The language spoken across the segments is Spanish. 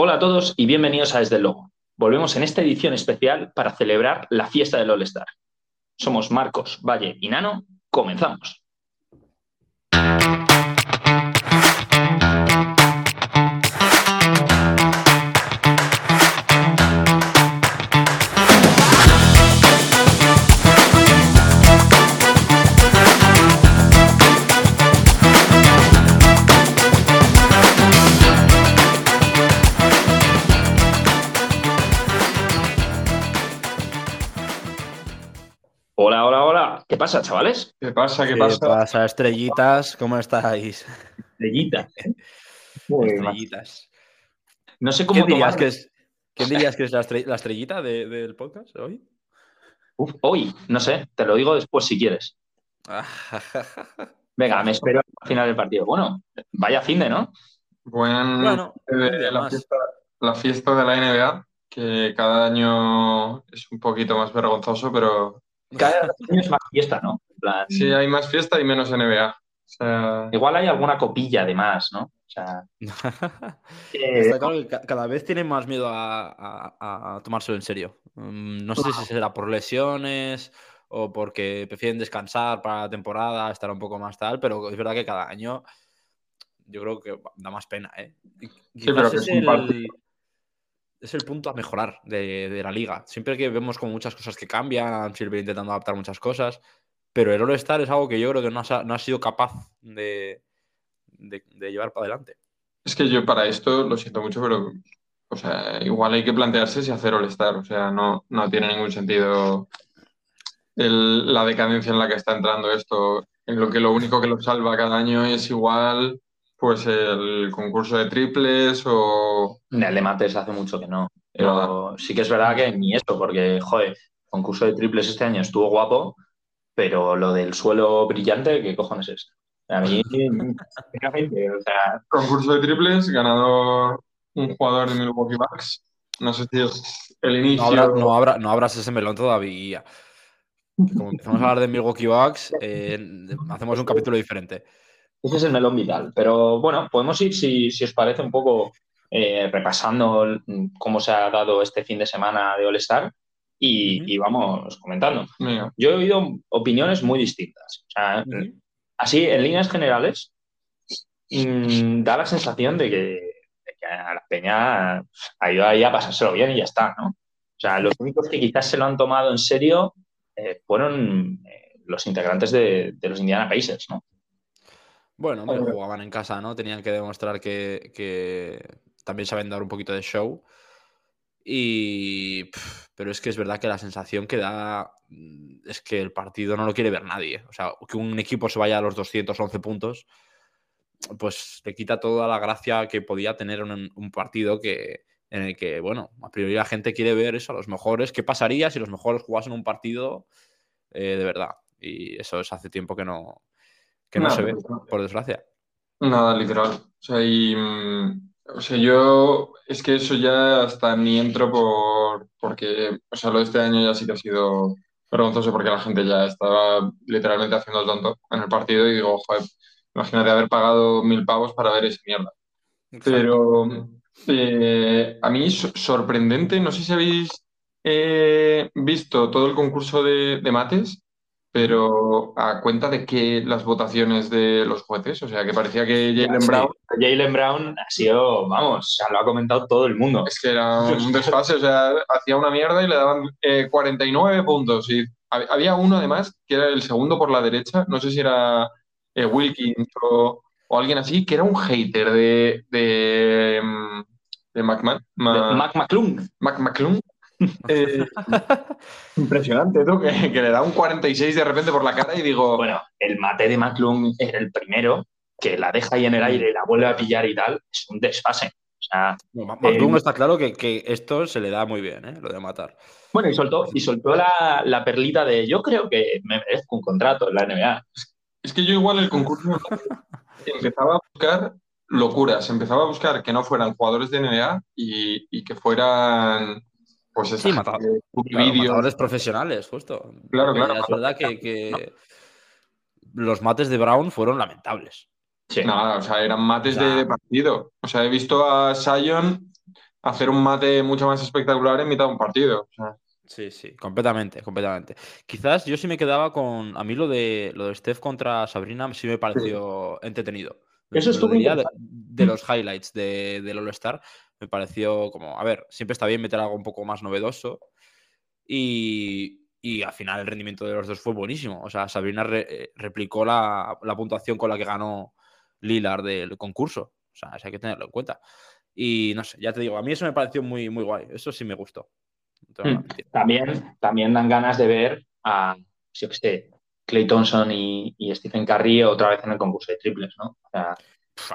Hola a todos y bienvenidos a Desde el Logo. Volvemos en esta edición especial para celebrar la fiesta del All-Star. Somos Marcos, Valle y Nano. Comenzamos. ¿Qué pasa, chavales? ¿Qué pasa? ¿Qué, ¿Qué pasa? pasa, estrellitas? ¿Cómo estáis? Estrellita. Estrellitas. No sé ¿Quién cómo dirías tomar- que es, quién dirías que es la, estre- la estrellita de- del podcast hoy? Uf, hoy, no sé, te lo digo después si quieres. Venga, me espero al final del partido. Bueno, vaya fin de, ¿no? Buen Bueno, la, fiesta, la fiesta de la NBA, que cada año es un poquito más vergonzoso, pero Cada año es más fiesta, ¿no? Plan, sí hay más fiesta y menos NBA. O sea, Igual hay alguna copilla de más, ¿no? O sea, eh, Está claro que ca- cada vez tienen más miedo a, a- a tomárselo en serio. Mm, No sé si será por lesiones o porque prefieren descansar para la temporada, estar un poco más tal, pero es verdad que cada año yo creo que da más pena, ¿eh? Sí, pero que es es un el, partido. Es el punto a mejorar de, de la liga. Siempre que vemos como muchas cosas que cambian, Silver intentando adaptar muchas cosas, pero el All-Star es algo que yo creo que no, ha- no sido capaz de, de- llevar para adelante. es que yo para esto lo siento mucho, pero o sea, igual hay que plantearse si hacer All-Star. O sea, no, no tiene ningún sentido la decadencia en la que está entrando esto. En lo que lo único que lo salva cada año es igual, pues el concurso de triples o el de mates hace mucho que no. Pero sí que es verdad que ni eso, porque, joder, el concurso de triples este año estuvo guapo, pero lo del suelo brillante, ¿qué cojones es? A mí, sinceramente, o sea, concurso de triples, ganador un jugador de Milwaukee Bucks. No sé si es el inicio. No, habrá, no, habrá, no abras ese melón todavía. Como empezamos a hablar de Milwaukee Bucks, eh, hacemos un capítulo diferente. Ese es el melón vital. Pero bueno, podemos ir, si, si os parece, un poco eh, repasando cómo se ha dado este fin de semana de All-Star y, Ujú. y vamos comentando. Yo he oído opiniones muy distintas. O sea, Así, en líneas generales, mm, da la sensación de que, de que a la peña ha ido ahí a pasárselo bien y ya está, ¿no? O sea, los únicos que quizás se lo han tomado en serio eh, fueron eh, los integrantes de, de los Indiana Pacers, ¿no? Bueno, hombre, Hombre. jugaban en casa, ¿no? Tenían que demostrar que, que también saben dar un poquito de show. Y. Pero es que es verdad que la sensación que da mm, es que el partido no lo quiere ver nadie. O sea, que un equipo se vaya a los 211 puntos, pues le quita toda la gracia que podía tener un, un partido que, en el que, bueno, a priori la gente quiere ver eso a los mejores. ¿Qué pasaría si los mejores jugasen un partido eh, de verdad? Y eso es hace tiempo que no, que no se ve, no. por desgracia. Nada, literal. O sea, y, mm, o sea, yo es que eso ya hasta ni entro por porque, o sea, lo de este año ya sí que ha sido vergonzoso porque la gente ya estaba literalmente haciendo el tonto en el partido y digo, joder, imagínate haber pagado mil pavos para ver esa mierda. Pero eh, a mí so- sorprendente, no sé si habéis eh, visto todo el concurso de, de mates, pero a cuenta de que las votaciones de los jueces, o sea, que parecía que Jalen Sí. Brown Jalen Brown ha sido, vamos, lo ha comentado todo el mundo. es que era un desfase, o sea, hacía una mierda y le daban eh, 49 puntos. Y hab- había uno además, que era el segundo por la derecha, no sé si era eh, Wilkins o, o alguien así, que era un hater de, de, mm, de McMahon. Ma- Mac McClung. Mac McClung. Eh, impresionante, ¿no? Que, que le da un 46 de repente por la cara y digo, Bueno, el mate de McClung era el primero, que la deja ahí en el aire y la vuelve a pillar y tal, es un desfase. O sea, No, McClung Eh, está claro que, que esto se le da muy bien, ¿eh? lo de matar. bueno, y soltó, y soltó la, la perlita de yo creo que me merezco un contrato en la NBA. es que yo igual el concurso empezaba a buscar locuras, empezaba a buscar que no fueran jugadores de NBA y, y que fueran, pues, esa Sí, Claro, matadores profesionales, justo. Claro, claro, Es verdad que, que los mates de Brown fueron lamentables. Sí. Nada, o sea, eran mates O sea- de, de partido. O sea, he visto a Sion hacer un mate mucho más espectacular en mitad de un partido. Sí, sí, completamente, completamente. Quizás yo sí me quedaba con. A mí lo de lo de Steph contra Sabrina sí me pareció entretenido. Eso estuvo de, de, los highlights de, del All-Star. Me pareció como, a ver, siempre está bien meter algo un poco más novedoso. Y, y al final el rendimiento de los dos fue buenísimo. O sea, Sabrina eh, replicó la, la, puntuación con la que ganó Lilar del concurso. O sea, eso hay que tenerlo en cuenta. Y no sé, ya te digo, a mí eso me pareció muy, muy guay. Eso sí me gustó. Hmm. También, también dan ganas de ver a, si que sé, Clay Thompson y, y, Stephen Curry otra vez en el concurso de triples, ¿no? O sea,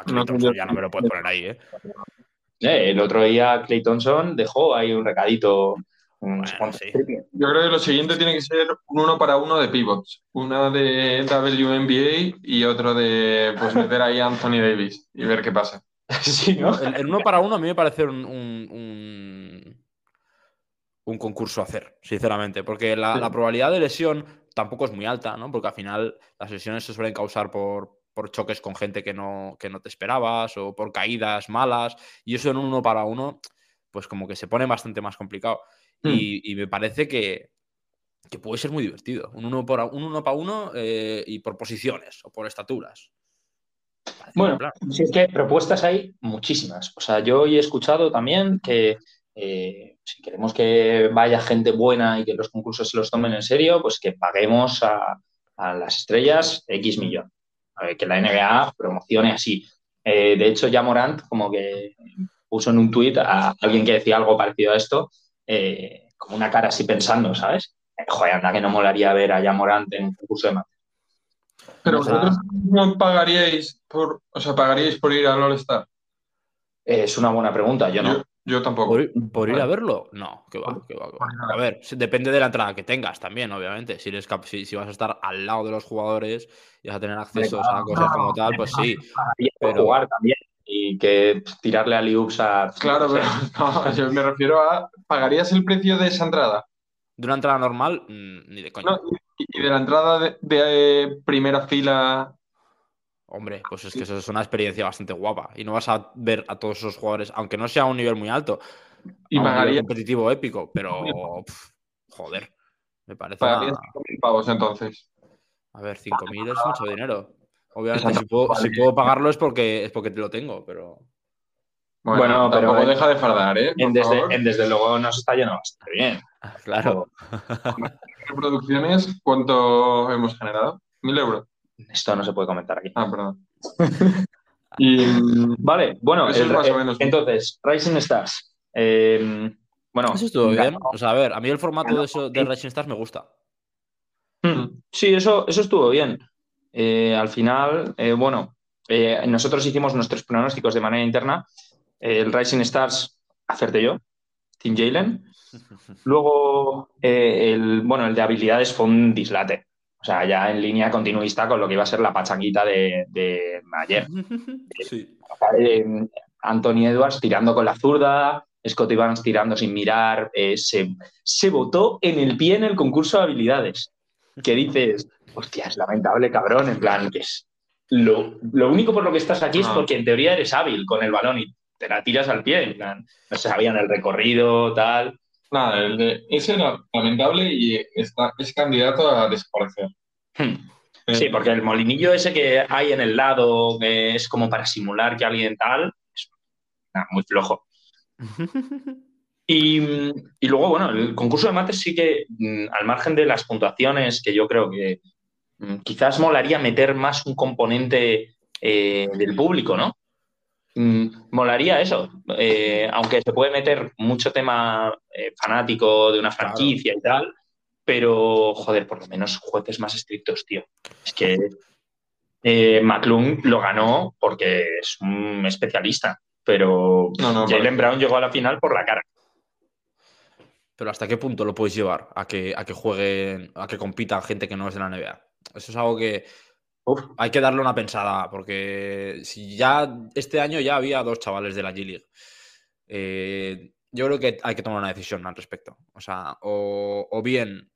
no, ya no me lo puedes poner ahí, ¿eh? ¿eh? El otro día Clay Thompson dejó ahí un recadito yo creo que lo siguiente tiene que ser un uno para uno de pivots. Una de WNBA y otro de pues meter ahí a Anthony Davis y ver qué pasa. sí, ¿no? el, uno para uno a mí me parece un, un, un, concurso a hacer, sinceramente, porque la, la, probabilidad de lesión tampoco es muy alta, ¿no? Porque al final las lesiones se suelen causar por, por choques con gente que no, que no te esperabas o por caídas malas y eso en un uno para uno pues como que se pone bastante más complicado. Hmm. Y, me parece que, puede ser muy divertido. Un uno, por, un uno para uno eh, y por posiciones o por estaturas. Bueno, si es que propuestas hay muchísimas. O sea, yo he escuchado también que eh, si queremos que vaya gente buena y que los concursos se los tomen en serio, pues que paguemos a, las estrellas X millón. Que la NBA promocione así. Eh, de hecho, ya Morant como que puso en un tuit a alguien que decía algo parecido a esto eh, como una cara así pensando, ¿sabes? Eh, joder, anda que no molaría ver a Yamorante en un concurso de mates. Pero vosotros no pagaríais por, o sea, pagaríais por ir al All-Star. Es una buena pregunta, yo no. Yo, tampoco. ¿Por, ir a verlo? No, que va, que va, A ver, depende de la entrada que tengas también, obviamente. Si, eres si, si, vas a estar al lado de los jugadores y vas a tener acceso a cosas como tal, pues sí. Pero... jugar también y que tirarle a Liux a. Claro, pero no, yo me refiero a. ¿Pagarías el precio de esa entrada? De una entrada normal, mm, ni de coña. y, de la entrada de, eh, primera fila. Hombre, pues es que eso es una experiencia bastante guapa. Y no vas a ver a todos esos jugadores, aunque no sea a un nivel muy alto. Y pagaría. competitivo épico, pero. joder. Me parece. Pagarías pavos entonces. A ver, 5.000 es mucho dinero. Obviamente, si puedo, si puedo, pagarlo es porque, es porque te lo tengo, pero. Bueno, pero deja de fardar, ¿eh? En desde, luego nos está yendo bastante bien. Claro. ¿Producciones cuánto hemos generado? ¿Mil euros? Esto no se puede comentar aquí. Ah, perdón. y, vale, bueno, entonces, Rising Stars. Em, bueno, eso estuvo bien. O sea, a ver, a mí el formato de, eso, de Rising Stars me gusta. Hmm, sí, eso, eso estuvo bien. Eh, al final, eh, bueno, eh, nosotros hicimos nuestros pronósticos de manera interna. el Rising Stars, hacerte yo, Team Jalen. Luego, el, bueno, el de habilidades fue un dislate. O sea, ya en línea continuista con lo que iba a ser la pachanguita de, de ayer. Sí. Anthony Edwards tirando con la zurda, Scott Evans tirando sin mirar. se, se votó en el pie en el concurso de habilidades. Que dices, hostia, es lamentable, cabrón, en plan, que es lo, único por lo que estás aquí es ah. porque en teoría eres hábil con el balón y te la tiras al pie, en plan, no se sabían el recorrido, tal. Nada, ese era lamentable y está, es candidato a desaparecer. Hmm. Eh, sí, porque el molinillo ese que hay en el lado, que es como para simular que alguien tal, es muy flojo. Y, luego, bueno, el concurso de mates sí que, mm, al margen de las puntuaciones, que yo creo que Mm, quizás molaría meter más un componente eh, del público, ¿no? Mm, molaría eso, eh, aunque se puede meter mucho tema eh, fanático de una franquicia y tal, pero joder, por lo menos jueces más estrictos, tío. Es que McClung lo ganó porque es un especialista, pero Jalen Brown llegó a la final por la cara. Pero ¿hasta qué punto lo puedes llevar a que, a que jueguen, a que compitan gente que no es de la NBA? Eso es algo que hay que darle una pensada, porque si ya este año ya había dos chavales de la G-League. Eh, yo creo que hay que tomar una decisión al respecto. O sea, o, bien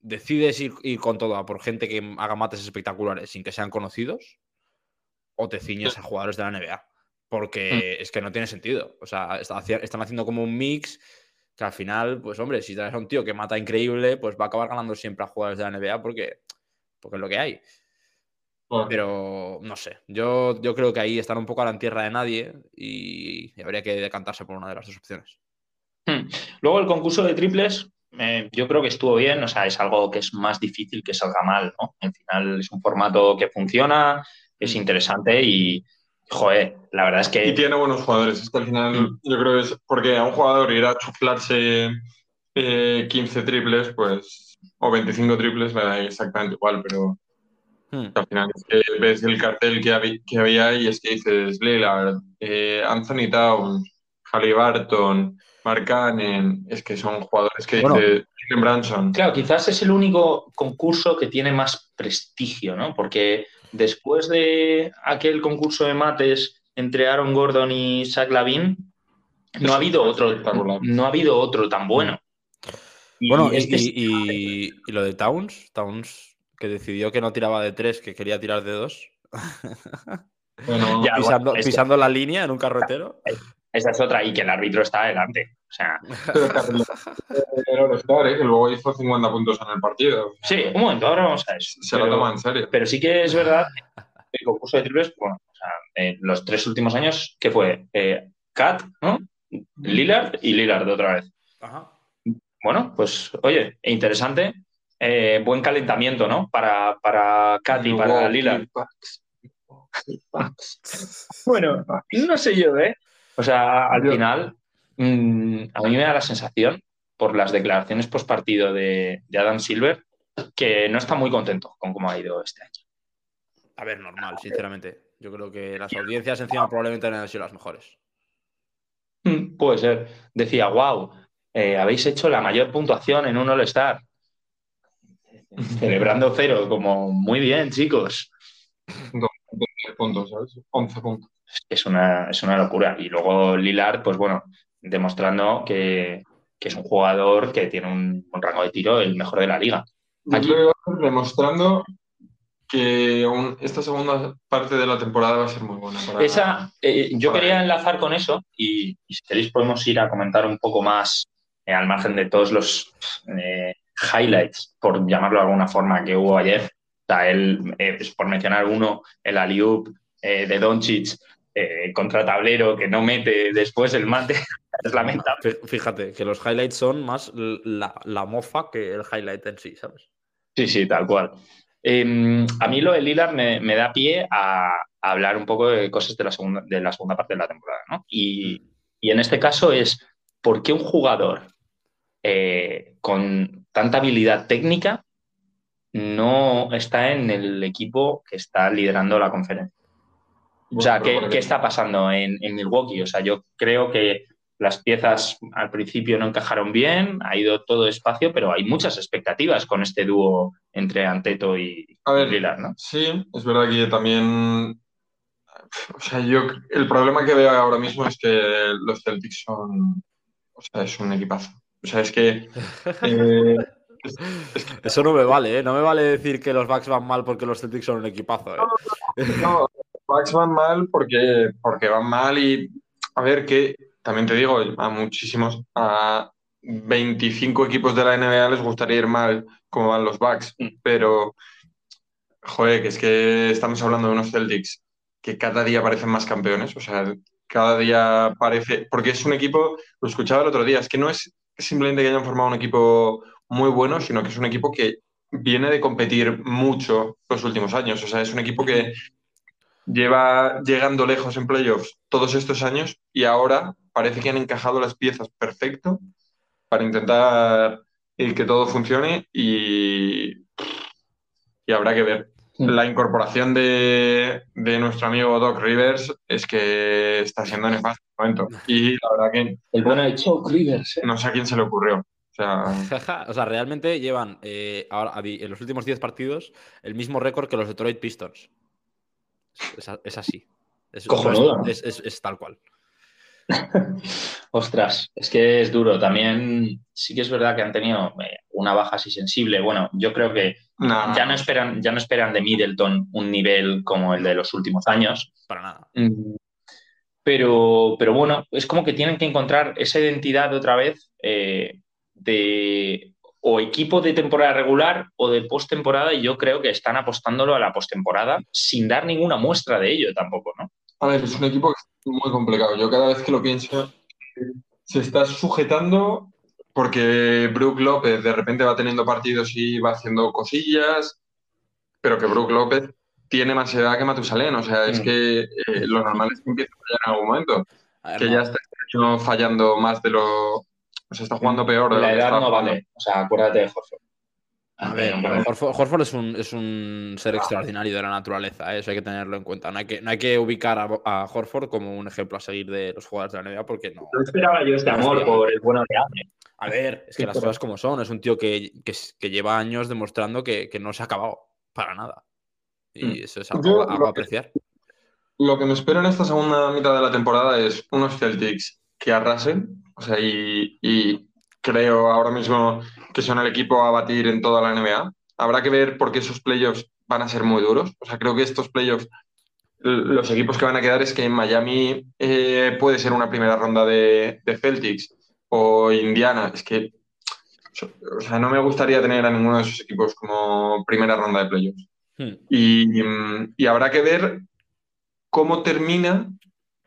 decides ir, con todo por gente que haga mates espectaculares sin que sean conocidos, o te ciñes a jugadores de la NBA. Porque es que no tiene sentido. O sea, está- están haciendo como un mix que al final, pues hombre, si traes a un tío que mata increíble, pues va a acabar ganando siempre a jugadores de la NBA porque, porque es lo que hay. Bueno, Pero no sé, yo, yo creo que ahí están un poco a la tierra de nadie y, y habría que decantarse por una de las dos opciones. Hmm. Luego el concurso de triples, eh, yo creo que estuvo bien, o sea, es algo que es más difícil que salga mal, ¿no? Al final es un formato que funciona, es Mm. interesante y, joder, la verdad es Y que tiene buenos jugadores. Es que al final, Mm. yo creo que es porque a un jugador ir a chuflarse eh, 15 triples, pues, o 25 triples, me da exactamente igual, pero Hmm. al final es que ves el cartel que, habí- que había y es que dices Lillard, eh, Anthony Towns, Halliburton, Mark Cannon, es que son jugadores que Bueno. dice Branson. Claro, quizás es el único concurso que tiene más prestigio, ¿no? Porque después de aquel concurso de mates entre Aaron Gordon y Zach Lavin, no ha habido otro, no ha habido otro tan bueno. Y Bueno, y, este es- y- y- y lo de Towns, Towns que decidió que no tiraba de tres, que quería tirar de dos, Bueno, Ya, pisando, bueno, es que- pisando la línea en un carretero. Esa es otra, y que el árbitro está adelante. O sea, ¿eh? que luego hizo 50 puntos en el partido. sí, un momento, ahora vamos a eso. Se lo Pero- toma en serio. Pero sí que es verdad que el concurso de triples, bueno, o sea, en los tres últimos años, ¿qué fue? Eh, Kat, ¿no? Lillard y Lillard otra vez. Ajá. Bueno, pues oye, interesante. Eh, buen calentamiento, ¿no? Para, para Kat y para Lillard. Bueno, no sé yo, ¿eh? O sea, al Yo- final, mm, a mí me da la sensación, por las declaraciones post partido de, de Adam Silver, que no está muy contento con cómo ha ido este año. A ver, normal, sinceramente. Yo creo que las audiencias encima probablemente no han sido las mejores. Mm, Puede ser. Decía, wow, habéis hecho la mayor puntuación en un All-Star. Celebrando cero, como muy bien, chicos. 10 puntos, ¿sabes? 11 puntos. Es una, es una locura. Y luego Lillard, pues bueno, demostrando que, que es un jugador que tiene un, un rango de tiro el mejor de la liga. Aquí- creo que va a ser demostrando que un- esta segunda parte de la temporada va a ser muy buena. Para, Esa, eh, yo para quería él. enlazar con eso y, y si queréis podemos ir a comentar un poco más eh, al margen de todos los eh, highlights, por llamarlo de alguna forma, que hubo ayer. Sea, él, eh, pues, por mencionar uno, el Aliup de Doncic eh, contra tablero que no mete después el mate, es lamentable. Fí- Fíjate, que los highlights son más la, la mofa que el highlight en sí, ¿sabes? Sí, sí, tal cual. Eh, a mí lo de Lillard me, me da pie a, a hablar un poco de cosas de la segunda, de la segunda parte de la temporada, ¿no? Y, y en este caso es, ¿por qué un jugador eh, con tanta habilidad técnica no está en el equipo que está liderando la conferencia? O sea, ¿qué, está pasando en, en Milwaukee? O sea, yo creo que las piezas al principio no encajaron bien, ha ido todo despacio, pero hay muchas expectativas con este dúo entre Anteto y, A ver, ¿no? Sí, es verdad que también. O sea, yo el problema que veo ahora mismo es que los Celtics son. O sea, es un equipazo. O sea, es que. eh, Eso no me vale, ¿eh? No me vale decir que los Bucks van mal porque los Celtics son un equipazo, ¿eh? no, los Bucks van mal porque, porque van mal y. A ver, que también te digo, a muchísimos. A 25 equipos de la NBA les gustaría ir mal como van los Bucks, Mm. pero. Joder, que es que estamos hablando de unos Celtics que cada día parecen más campeones, o sea, cada día parece, porque es un equipo, lo escuchaba el otro día, es que no es simplemente que hayan formado un equipo muy bueno, sino que es un equipo que viene de competir mucho los últimos años, o sea, es un equipo que lleva llegando lejos en playoffs todos estos años y ahora parece que han encajado las piezas perfecto para intentar eh, que todo funcione y, y habrá que ver. La incorporación de, de nuestro amigo Doc Rivers es que está siendo nefasto en el momento. Y la verdad que El bueno de Choke Rivers. ¿eh? no sé a quién se le ocurrió. O sea, o sea, realmente llevan eh, ahora, en los últimos 10 partidos el mismo récord que los Detroit Pistons. Es, así. Es, es- es- es tal cual. Ostras, es que es duro. También sí que es verdad que han tenido eh, una baja así sensible. Bueno, yo creo que nada. ya no esperan, ya no esperan de Middleton un nivel como el de los últimos años. Para nada. Mm, Pero, pero bueno, es como que tienen que encontrar esa identidad otra vez eh, de o equipo de temporada regular o de postemporada y yo creo que están apostándolo a la postemporada sin dar ninguna muestra de ello tampoco, ¿no? A ver, es un equipo que es muy complicado. Yo cada vez que lo pienso, se está sujetando porque Brook López de repente va teniendo partidos y va haciendo cosillas, pero que Brook López tiene más edad que Matusalén. O sea, es Mm. que eh, lo normal es que empiece a fallar en algún momento. A ver, Que no. ya está fallando más de lo. O sea, está jugando peor. de La edad no jugando. vale. O sea, acuérdate de Horford. A ver. Horford, Horford es, un, es un ser extraordinario de la naturaleza, ¿eh? eso hay que tenerlo en cuenta. No hay que, no hay que ubicar a, a Horford como un ejemplo a seguir de los jugadores de la NBA porque no. No esperaba yo este amor por el bueno de Abre. A ver, es que Sí, las cosas como son. Es un tío que, que, que lleva años demostrando que, que no se ha acabado para nada. Y Mm. eso es algo, algo a apreciar. Lo que me espero en esta segunda mitad de la temporada es unos Celtics que arrasen. O sea, y, y creo ahora mismo que son el equipo a batir en toda la NBA. Habrá que ver porque esos playoffs van a ser muy duros. O sea, creo que estos playoffs, los equipos que van a quedar es que en Miami eh, puede ser una primera ronda de, de Celtics o Indiana. Es que, o sea, no me gustaría tener a ninguno de esos equipos como primera ronda de playoffs. Hmm. Y, y habrá que ver cómo termina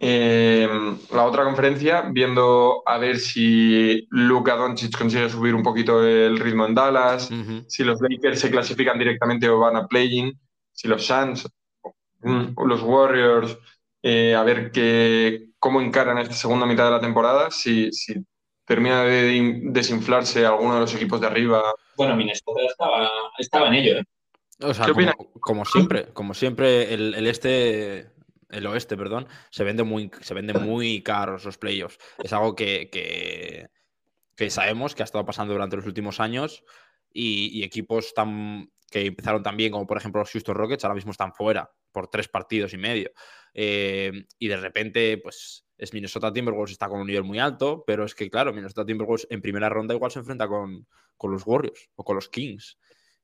eh, la otra conferencia, viendo a ver si Luka Doncic consigue subir un poquito el ritmo en Dallas, si los Lakers se clasifican directamente o van a play-in, si los Suns, mm, o los Warriors, eh, a ver qué, cómo encaran esta segunda mitad de la temporada, si, si termina de in- desinflarse alguno de los equipos de arriba. Bueno, Minnesota estaba, estaba en ello, ¿eh? O sea, ¿Qué como, opinas? como siempre, como siempre, el, el este, el oeste, perdón, se vende muy, se vende muy caros los playoffs. Es algo que, que, que sabemos que ha estado pasando durante los últimos años y, y equipos tan, que empezaron tan bien como por ejemplo los Houston Rockets ahora mismo están fuera por tres partidos y medio. Eh, y de repente, pues es Minnesota Timberwolves está con un nivel muy alto, pero es que claro, Minnesota Timberwolves en primera ronda igual se enfrenta con, con los Warriors o con los Kings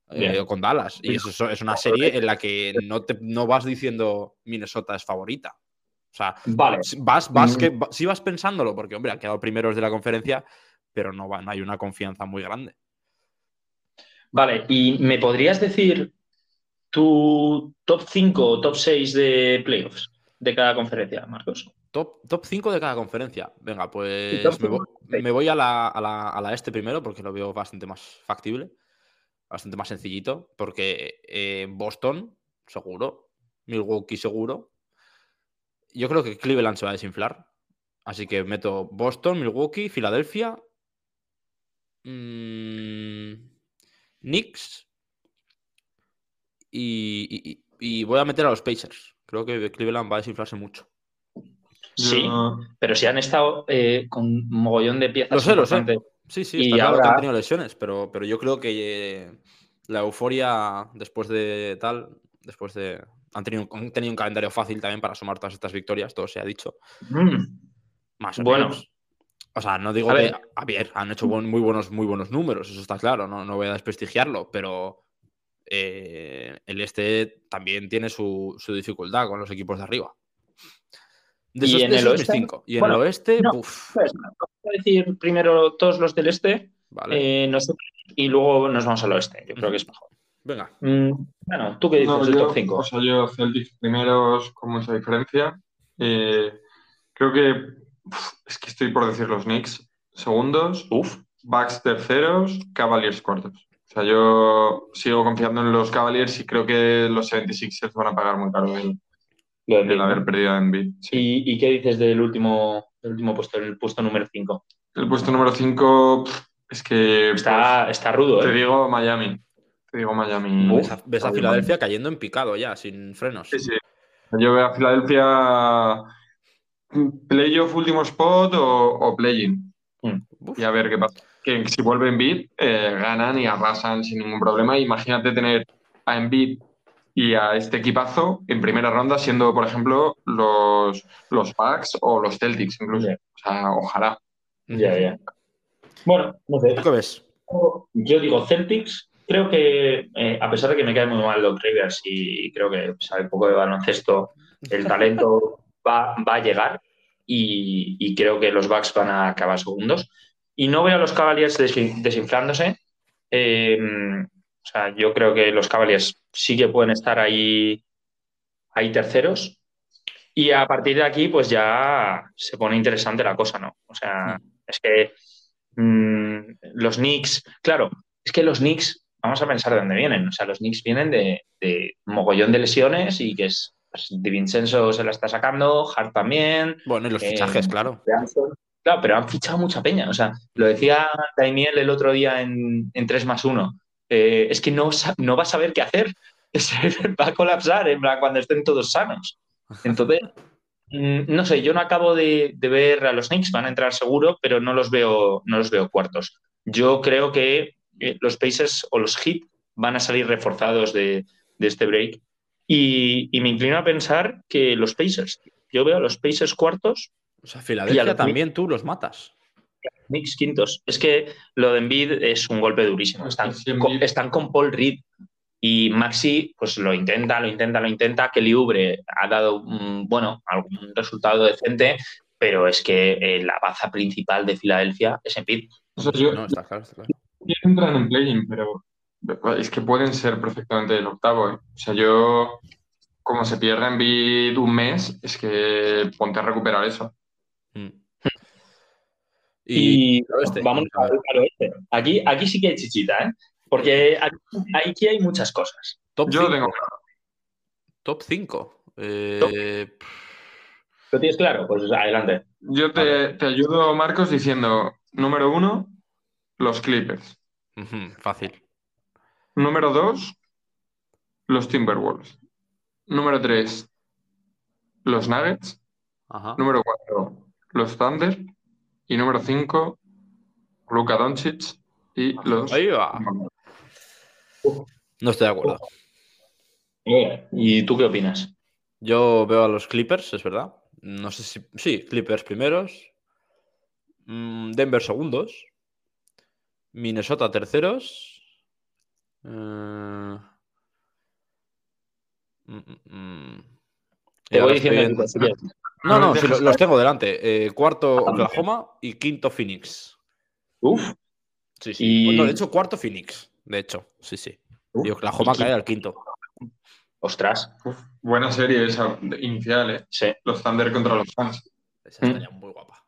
eh, con Dallas. Y eso es- una serie en la que no, te, no vas diciendo Minnesota es favorita. O sea, Vale. vas, vas Mm. que, sí vas pensándolo, porque hombre, han quedado primeros de la conferencia, pero no, va, no hay una confianza muy grande. Vale, ¿y me podrías decir tu top 5 o top 6 de playoffs de cada conferencia, Marcos? Top, top 5 de cada conferencia. Venga, pues me, voy, cinco. me voy a la, a, la, a la este primero porque lo veo bastante más factible, bastante más sencillito, porque eh, Boston, seguro, Milwaukee, seguro. Yo creo que Cleveland se va a desinflar, así que meto Boston, Milwaukee, Filadelfia, mm, Knicks y, y- y- y voy a meter a los Pacers. Creo que Cleveland va a desinflarse mucho. Sí, pero si han estado eh, con un mogollón de piezas Lo sé, lo sé. Sí, sí, Y está claro que han tenido lesiones, pero, pero yo creo que eh, la euforia después de tal, después de. Han tenido, han tenido un calendario fácil también para sumar todas estas victorias, todo se ha dicho. Mm, Más o Bueno. menos. O sea, no digo A que. ver. A ver, han hecho buen- muy, buenos, muy buenos números, eso está claro, no, no voy a desprestigiarlo, pero eh, el este también tiene su, su dificultad con los equipos de arriba. De ¿Y esos, en de el oeste? cinco. Y en Bueno, el oeste, no. puf, Pues, vamos a decir primero todos los del este vale. eh, nosotros, y luego nos vamos al oeste. Yo creo que es mejor. Venga. Mm, bueno, ¿tú qué dices No, del yo, top 5? O sea, yo Celtics primeros con mucha diferencia. Eh, creo que uf, es que estoy por decir los Knicks segundos, Uf, Bucks terceros, Cavaliers cuartos. O sea, yo sigo confiando en los Cavaliers y creo que los 76ers van a pagar muy caro el, lo de el haber perdido a Embiid. Sí. ¿Y, y qué dices del último, del último puesto, el puesto número 5? El puesto número 5 es que Está, está rudo, pues, te ¿eh? digo Miami. Te digo Miami. Uf. Ves a, ves a Filadelfia cayendo en picado ya, sin frenos. Sí, sí. Yo veo a Filadelfia playoff último spot o, o play-in. Uf. Y a ver qué pasa. Que si vuelve Embiid, eh, ganan y arrasan sin ningún problema. Imagínate tener a Embiid y a este equipazo en primera ronda, siendo, por ejemplo, los, los Bucks o los Celtics incluso. O sea, ojalá. Ya, ya. Bueno, no sé. ¿Tú qué ves? Yo digo Celtics. Creo que, eh, a pesar de que me cae muy mal Doc Rivers y creo que sabe poco de baloncesto, el talento va, va a llegar. y, creo que los Bucks van a acabar segundos. Y no veo a los Cavaliers desinflándose. Eh, o sea, yo creo que los Cavaliers sí que pueden estar ahí, ahí terceros. Y a partir de aquí, pues ya se pone interesante la cosa, ¿no? O sea, mm. es que mm, los Knicks, claro, es que los Knicks, vamos a pensar de dónde vienen. O sea, los Knicks vienen de, mogollón de lesiones y que es pues, Di Vincenzo se la está sacando, Hart también. Bueno, y los fichajes, eh, claro. Claro, pero han fichado mucha peña. O sea, lo decía Daimiel el otro día en, en 3 más 1. Eh, es que no, no va a saber qué hacer. va a colapsar en cuando estén todos sanos. Entonces, mm, no sé, yo no acabo de, ver a los Knicks, van a entrar seguro, pero no los veo, no los veo cuartos. Yo creo que eh, los Pacers o los Heat van a salir reforzados de, este break. Y, me inclino a pensar que los Pacers, yo veo a los Pacers cuartos. O sea, Filadelfia también tú los matas. Knicks quintos. Es que lo de Embiid es un golpe durísimo. Están, con, están con Paul Reed y Maxi, pues lo intenta, lo intenta, lo intenta. Kelly Ubre ha dado, bueno, algún resultado decente, pero es que eh, la baza principal de Filadelfia es Embiid. no, está claro, está claro. Entran en play pero es que pueden ser perfectamente el octavo. ¿eh? O sea, yo, como se pierde en un mes, es que ponte a recuperar eso. Mm. Y, este, vamos a ver este. Aquí, aquí sí que hay chichita, ¿eh? Porque aquí, hay muchas cosas. Top Yo 5. tengo Top 5. Eh... ¿Lo tienes claro? Pues adelante. Yo te, te, ayudo, Marcos, diciendo, número uno, los Clippers. fácil. Número dos, los Timberwolves. Número tres, los Nuggets. Número cuatro, los Thunder. Y número 5, Luka Doncic y los. Ahí va. No estoy de acuerdo. ¿Y tú qué opinas? Yo veo a los Clippers, es verdad. No sé si. Sí, Clippers primeros. Mm, Denver segundos. Minnesota terceros. Eh, mm, mm, Te voy diciendo. No, no, los, tengo delante. Eh, cuarto Oklahoma y quinto Phoenix. Uf. Sí, sí. de hecho, cuarto Phoenix. De hecho, sí, sí. y Oklahoma cae al quinto. Ostras. buena serie esa inicial, ¿eh? Sí. Los Thunder contra los fans. Esa estaría muy guapa.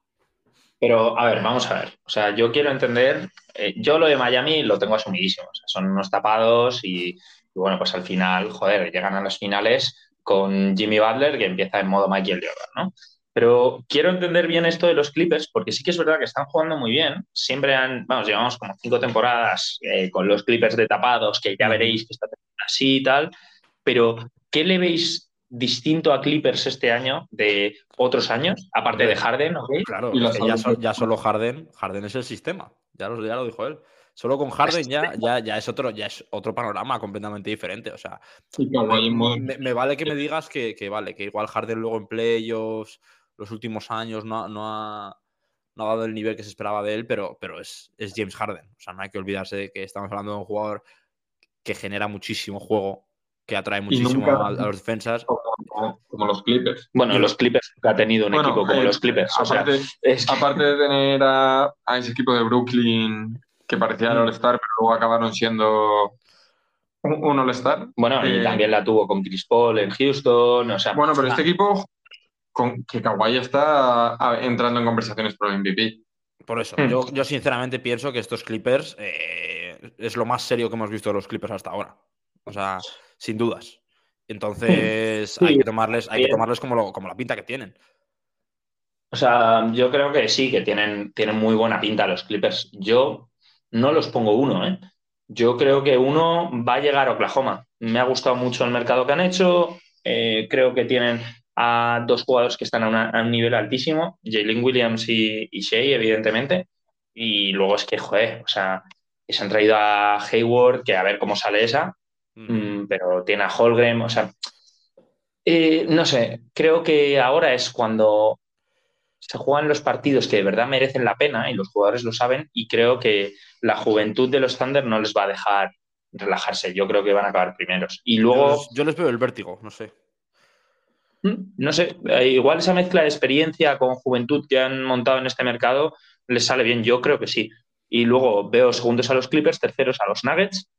Pero, a ver, vamos a ver. O sea, yo quiero entender. Eh, yo lo de Miami lo tengo asumidísimo. O sea, son unos tapados y, y, bueno, pues al final, joder, llegan a las finales con Jimmy Butler, que empieza en modo Michael Jordan, ¿no? Pero quiero entender bien esto de los Clippers, porque sí que es verdad que están jugando muy bien. Siempre han, vamos, llevamos como cinco temporadas eh, con los Clippers de tapados, que ya veréis que está así y tal. Pero, ¿qué le veis distinto a Clippers este año de otros años, aparte de Harden? Claro, ya, ya, solo Harden, Harden es el sistema, ya lo, ya lo dijo él. Solo con Harden ya, ya, ya, es otro, ya es otro panorama completamente diferente. O sea, me, vale que me digas que, vale, que igual Harden luego en playoffs, los últimos años no, ha, dado el nivel que se esperaba de él, pero, pero es, es, James Harden. O sea, no hay que olvidarse de que estamos hablando de un jugador que genera muchísimo juego, que atrae muchísimo a, los defensas. Como, los Clippers. Bueno, los Clippers nunca ha tenido un equipo como eh, los Clippers. Aparte, aparte de tener a, ese equipo de Brooklyn que parecían mm. All-Star, pero luego acabaron siendo un, All-Star. Bueno, y eh, también la tuvo con Chris Paul en Houston. O sea, bueno, pero este ah. equipo, con, que Kawhi está entrando en conversaciones por el MVP. Por eso, mm. yo, sinceramente pienso que estos Clippers eh, es lo más serio que hemos visto de los Clippers hasta ahora. O sea, sin dudas. Entonces hay que tomarles, hay que tomarles como, como la pinta que tienen. O sea, yo creo que sí, que tienen, tienen muy buena pinta los Clippers. Yo no los pongo uno. ¿eh? Yo creo que uno va a llegar a Oklahoma. Me ha gustado mucho el mercado que han hecho. Eh, creo que tienen a dos jugadores que están a, un nivel altísimo, Jalen Williams y, Shea, evidentemente. Y luego es que, joder, o sea, se han traído a Hayward, que a ver cómo sale esa, mm, pero tiene a Holgren, o sea, eh, no sé, creo que ahora es cuando se juegan los partidos que de verdad merecen la pena y los jugadores lo saben y creo que la juventud de los Thunder no les va a dejar relajarse. Yo creo que van a acabar primeros. Y luego... Yo les, veo el vértigo, no sé. Mm, no sé, eh, igual esa mezcla de experiencia con juventud que han montado en este mercado les sale bien, yo creo que sí. Y luego veo segundos a los Clippers, terceros a los Nuggets,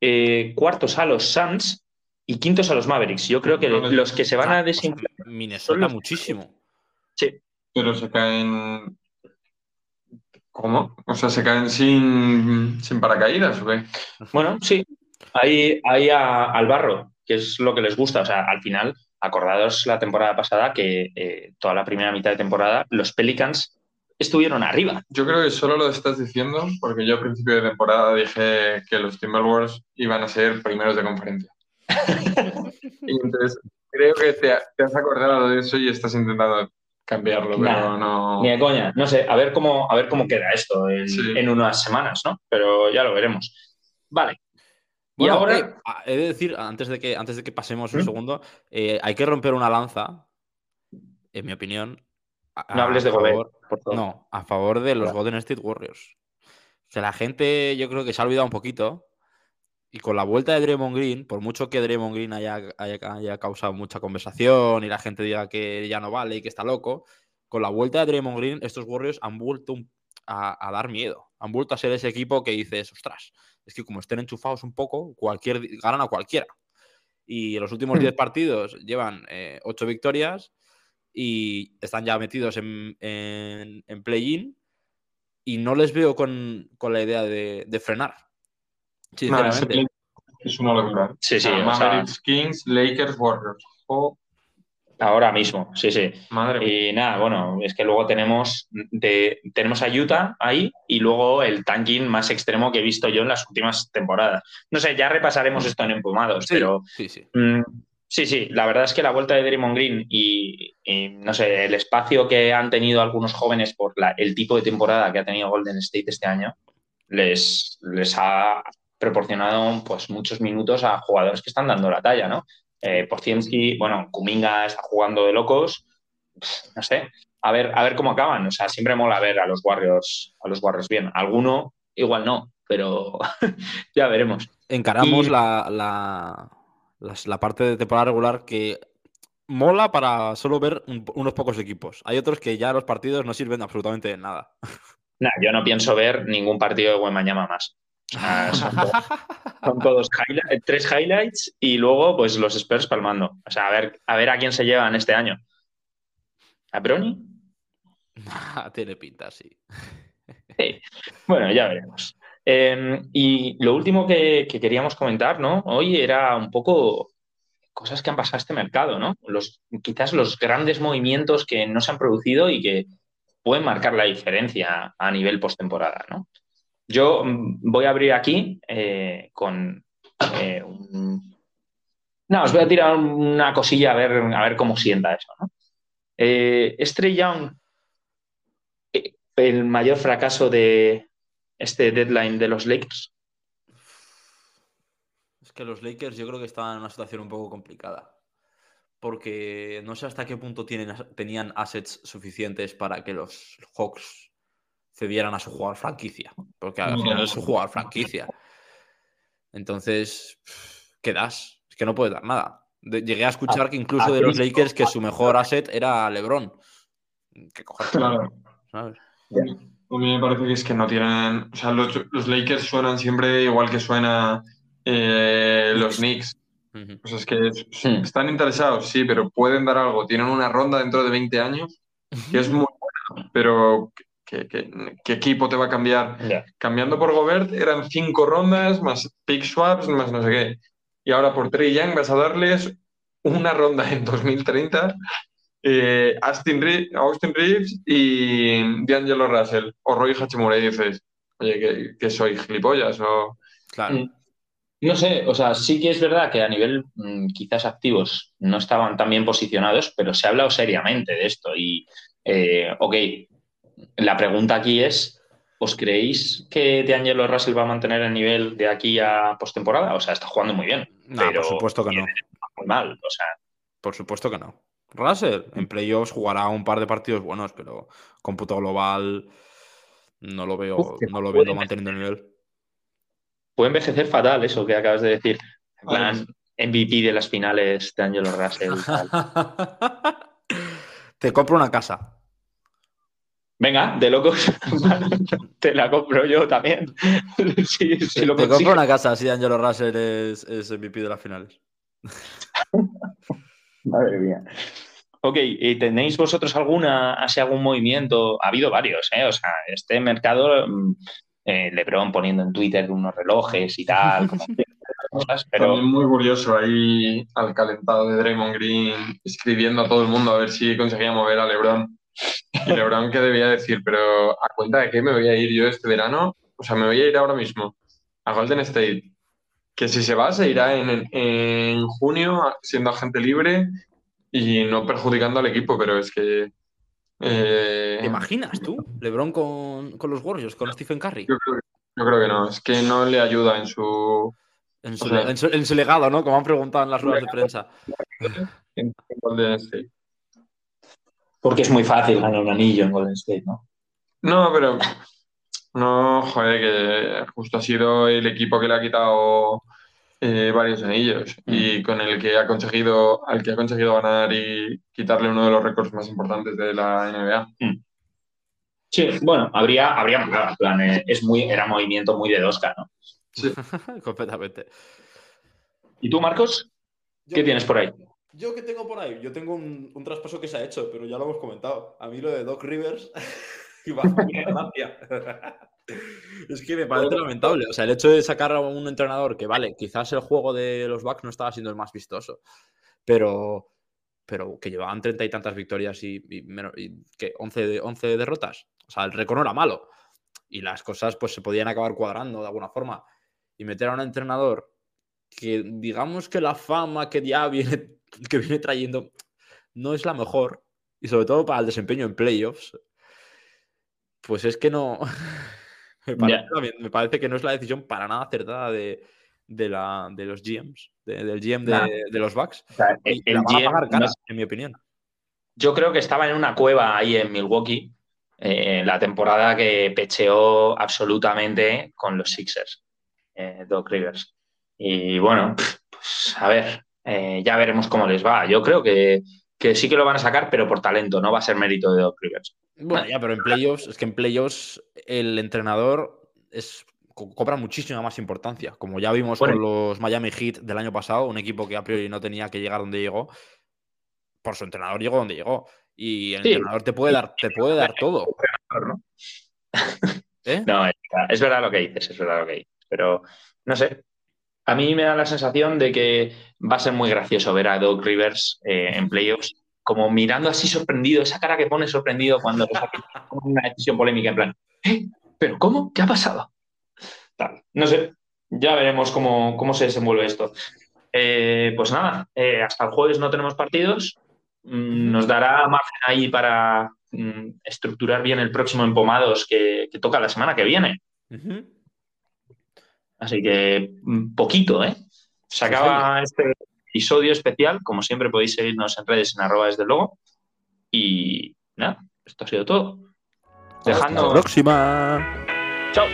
eh, cuartos a los Suns y quintos a los Mavericks. Yo creo que los que se van a desinflar. Minnesota muchísimo. Sí. Pero se caen. ¿Cómo? O sea, se caen sin, sin paracaídas, ¿o qué? Bueno, sí. Ahí, ahí al barro, que es lo que les gusta. O sea, al final, acordados la temporada pasada que eh, toda la primera mitad de temporada los Pelicans estuvieron arriba. Yo creo que solo lo estás diciendo porque yo a principio de temporada dije que los Timberwolves iban a ser primeros de conferencia. y entonces creo que te, has acordado de eso y estás intentando cambiarlo, pero no. Ni de coña, no sé, a ver cómo, a ver cómo queda esto en, unas semanas, ¿no? Pero ya lo veremos. Vale. y ahora. Eh, he de decir, antes de que, antes de que pasemos un ¿Mm? segundo, eh, hay que romper una lanza, en mi opinión. no hables de favor, No, a favor de los Golden State Warriors. O sea, la gente, yo creo que se ha olvidado un poquito y con la vuelta de Draymond Green, por mucho que Draymond Green haya, haya, causado mucha conversación y la gente diga que ya no vale y que está loco, con la vuelta de Draymond Green, estos Warriors han vuelto a, dar miedo. Han vuelto a ser ese equipo que dices, ostras, es que como estén enchufados un poco, cualquier, ganan a cualquiera. Y en los últimos 10 hmm. partidos llevan 8 eh, victorias y están ya metidos en, en, play-in y no les veo con, la idea de frenar es una locura. Sí, sí. Kings, Lakers, Warriors. Ahora mismo, sí, sí. Madre y nada, bueno, es que luego tenemos, de, tenemos a Utah ahí y luego el tanking más extremo que he visto yo en las últimas temporadas. No sé, ya repasaremos esto en Empumados, pero. Sí, sí. Mm, sí, sí, la verdad es que la vuelta de Draymond Green y, no sé, el espacio que han tenido algunos jóvenes por el tipo de temporada que ha tenido Golden State este año les, les ha proporcionado pues, muchos minutos a jugadores que están dando la talla, ¿no? Eh, bueno, Kuminga está jugando de locos, no sé, a ver, a ver cómo acaban. O sea, siempre mola ver a los Warriors, a los Warriors bien. Alguno igual no, pero ya veremos. Encaramos la, la, parte de temporada regular que mola para solo ver unos pocos equipos. Hay otros que ya los partidos no sirven absolutamente de nada. Nah, yo no pienso ver ningún partido de mañana más. son, todos, tres highlights y luego pues los Spurs palmando. O sea, a ver, a ver a quién se llevan este año. ¿A Brony? Tiene pinta, sí. Bueno, ya veremos. Em, y lo último que, queríamos comentar, ¿no? Hoy era un poco cosas que han pasado a este mercado, ¿no? Los, quizás los grandes movimientos que no se han producido y que pueden marcar la diferencia a nivel postemporada, ¿no? Yo mm, voy a abrir aquí eh, con eh, No, os voy a tirar una cosilla a ver, a ver cómo sienta eso. ¿no? Eh, Young, eh, el mayor fracaso de este deadline de los Lakers. Es que los Lakers yo creo que estaban en una situación un poco complicada. Porque no sé hasta qué punto tienen, tenían assets suficientes para que los Hawks cedieran a su jugador franquicia, porque al final es su jugador franquicia. Entonces, ¿qué das? Es que no puedes dar nada. llegué a escuchar que incluso de los Lakers que su mejor asset era LeBron. Que claro. ¿sabes? A mí me parece que es que no tienen. O sea, los, Lakers suenan siempre igual que suena eh, los Knicks. O sea, es que están interesados, sí, pero pueden dar algo. Tienen una ronda dentro de 20 años que es muy buena, pero ¿Qué, equipo te va a cambiar? Cambiando por Gobert eran cinco rondas, más pick swaps, más no sé qué. Y ahora por Trey Young vas a darles una ronda en 2030, eh, Austin, Reeves y D'Angelo Russell o Roy Hachimura. Y dices, oye, que, soy gilipollas o... Claro. Mm. No sé, o sea, sí que es verdad que a nivel mm, quizás activos no estaban tan bien posicionados, pero se ha hablado seriamente de esto y, eh, ok, la pregunta aquí es, ¿os creéis que D'Angelo Russell va a mantener el nivel de aquí a postemporada? O sea, está jugando muy bien. pero por supuesto que no. Muy mal, o sea. Por supuesto que no. Russell en playoffs jugará un par de partidos buenos, pero cómputo global no lo veo, no lo manteniendo el nivel. Puede envejecer fatal eso que acabas de decir. MVP de las finales de Angelo Russell. Te compro una casa. Venga, de locos, te la compro yo también. te compro una casa si Angelo Russell es, es MVP de las finales. Madre mía. Ok, ¿y tenéis vosotros alguna, así algún movimiento? Ha habido varios, ¿eh? O sea, este mercado, mm, eh, Lebron poniendo en Twitter unos relojes y tal, pero... También muy curioso ahí al calentado de Draymond Green escribiendo a todo el mundo a ver si conseguía mover a Lebron. Y Lebron que debía decir, pero ¿a cuenta de qué me voy a ir yo este verano? O sea, me voy a ir ahora mismo a Golden State. Que si se va, se irá en, en junio siendo agente libre y no perjudicando al equipo, pero es que. Eh, ¿Te imaginas tú? LeBron con, con, los Warriors, con Stephen Curry. Yo creo, que no, es que no le ayuda en su. En su, legado, ¿no? Como han preguntado en las ruedas de prensa. En, Golden State. Porque es muy fácil ganar un anillo en Golden State, ¿no? No, pero. No, joder, que justo ha sido el equipo que le ha quitado eh, varios anillos y mm. con el que ha conseguido, al que ha conseguido ganar y quitarle uno de los récords más importantes de la NBA. Mm. Sí, bueno, habría, habría plan, eh, es muy, era movimiento muy de Dosca, ¿no? Sí. Completamente. ¿Y tú, Marcos? ¿Qué tienes por ahí? ¿Yo qué tengo por ahí? Yo tengo un, traspaso que se ha hecho, pero ya lo hemos comentado. A mí lo de Doc Rivers a gracia. Es que me parece lamentable. O sea, el hecho de sacar a un entrenador que, vale, quizás el juego de los Bucks no estaba siendo el más vistoso, pero, pero que llevaban treinta y tantas victorias y, que 11, 11 derrotas. O sea, el récord no era malo. Y las cosas pues se podían acabar cuadrando de alguna forma. Y meter a un entrenador que digamos que la fama que ya viene, que viene trayendo no es la mejor. Y sobre todo para el desempeño en playoffs. Pues es que no. Me parece, que no es la decisión para nada acertada de, la, de los GMs, del GM de, los Bucks. el, GM, en mi opinión. Yo creo que estaba en una cueva ahí en Milwaukee eh, la temporada que pecheó absolutamente con los Sixers, eh, Doc Rivers. Y bueno, pues a ver, eh, ya veremos cómo les va. Yo creo que, que sí que lo van a sacar, pero por talento, no va a ser mérito de Doc Rivers. Bueno, ya, pero en playoffs, es que en playoffs el entrenador es, cobra muchísima más importancia. Como ya vimos con los Miami Heat del año pasado, un equipo que a priori no tenía que llegar donde llegó, por su entrenador llegó donde llegó. Y el entrenador te puede dar, te puede dar todo. ¿Eh? No, es verdad, lo que dices, es verdad lo que dices. Pero no sé. A mí me da la sensación de que va a ser muy gracioso ver a Doug Rivers eh, en playoffs como mirando así sorprendido, esa cara que pone sorprendido cuando una decisión polémica en plan, ¿Eh? ¿pero cómo? ¿Qué ha pasado? No sé, ya veremos cómo, se desenvuelve esto. Eh, pues nada, hasta el jueves no tenemos partidos. Mm, nos dará margen ahí para mm, estructurar bien el próximo Empomados que, que toca la semana que viene. Así que mm, poquito, ¿eh? Se acaba este, episodio especial. Como siempre podéis seguirnos en redes en arroba desde luego. Y nada, esto ha sido todo. Dejando. Hasta la próxima. Chao.